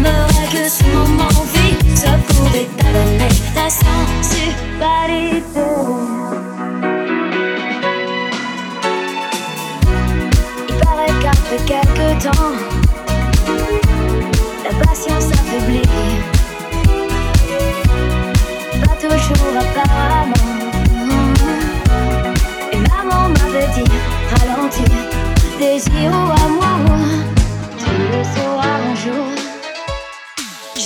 J'aimerais que ce moment vite se pouvait t'amener ta sensualité. Il paraît qu'après quelques temps, la patience affaiblit. Pas toujours apparemment. Et maman m'avait dit, ralentir, désir ou amour, tu le sauras un jour.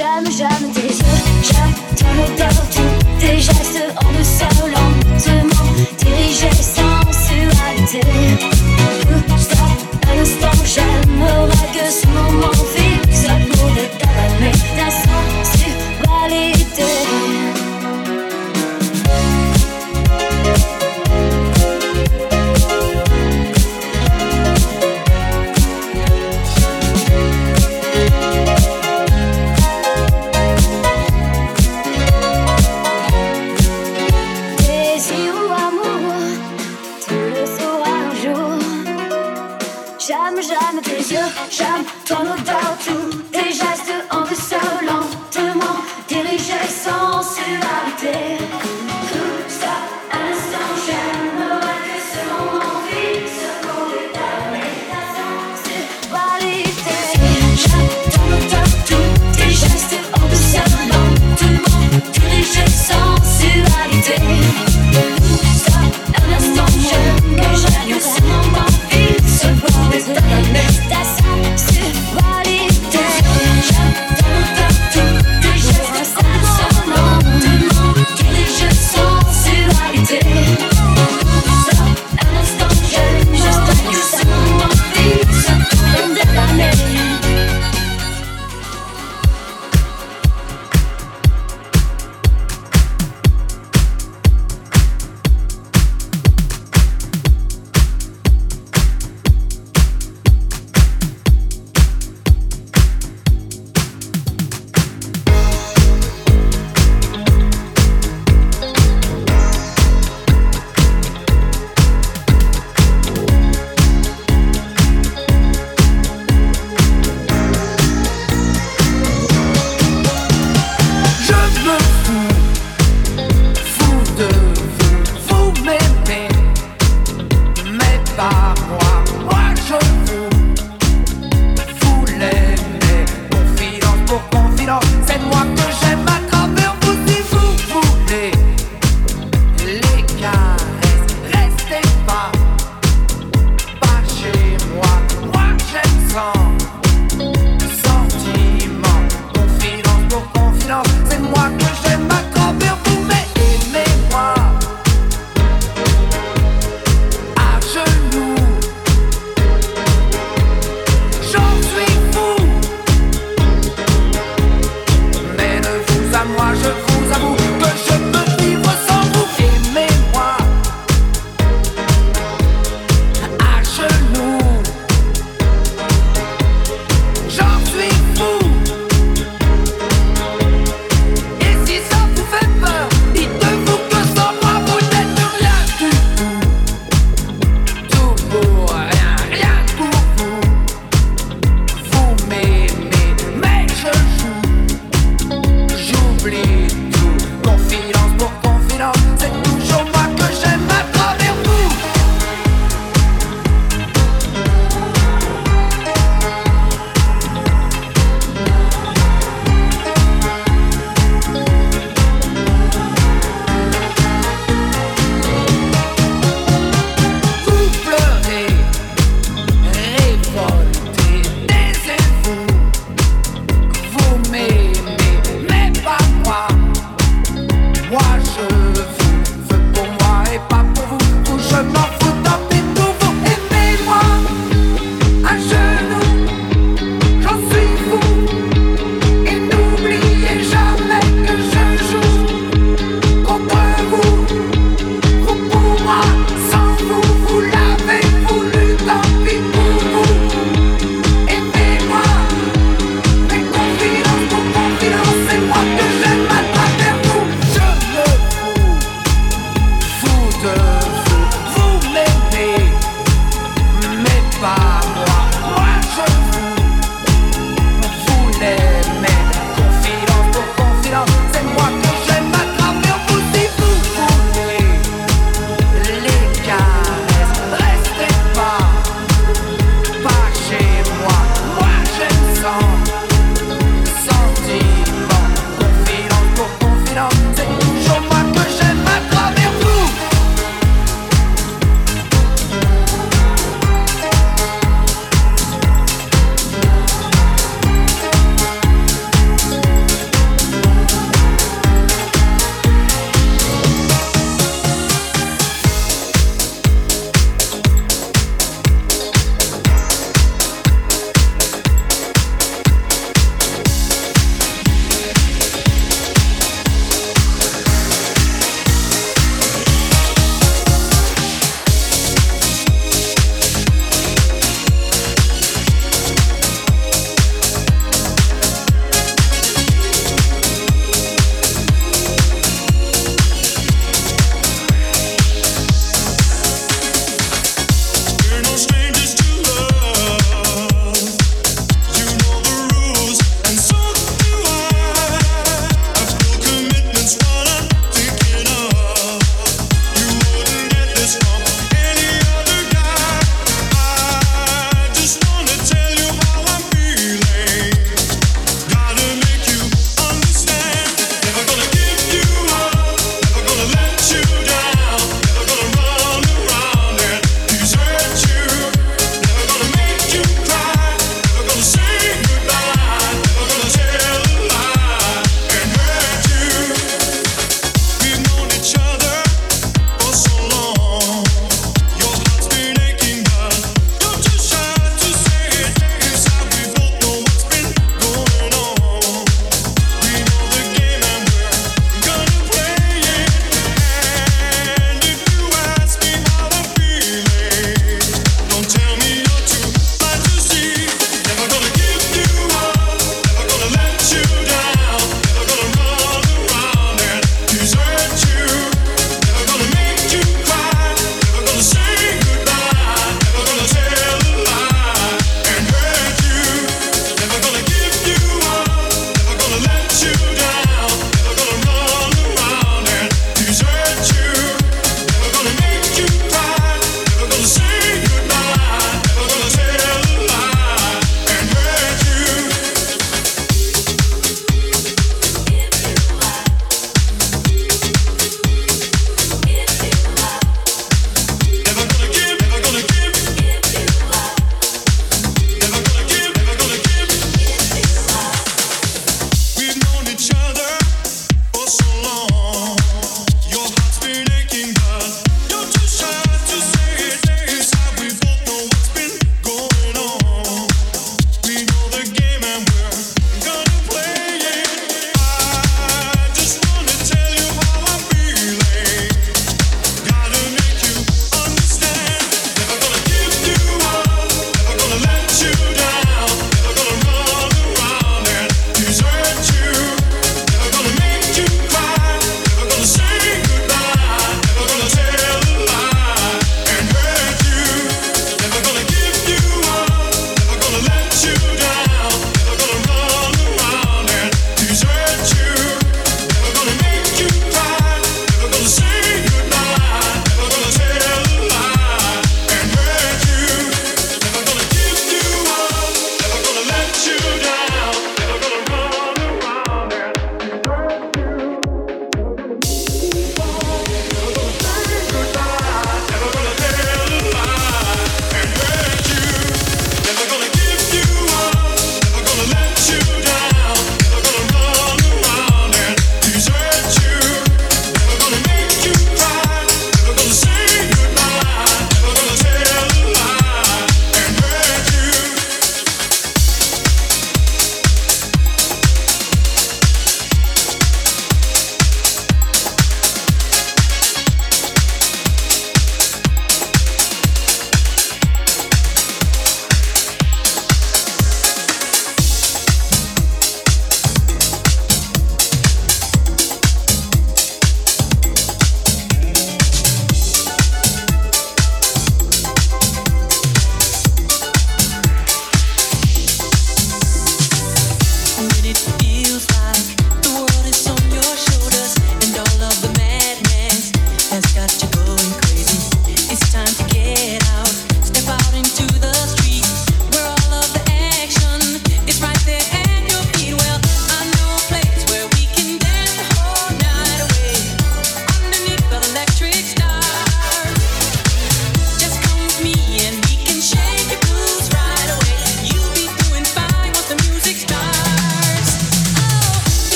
J'aime, j'aime tes yeux, j'aime ton odeur, tous tes gestes en douceur, lentement dirigés sensualité. Stop, un instant, j'aimerais que ce moment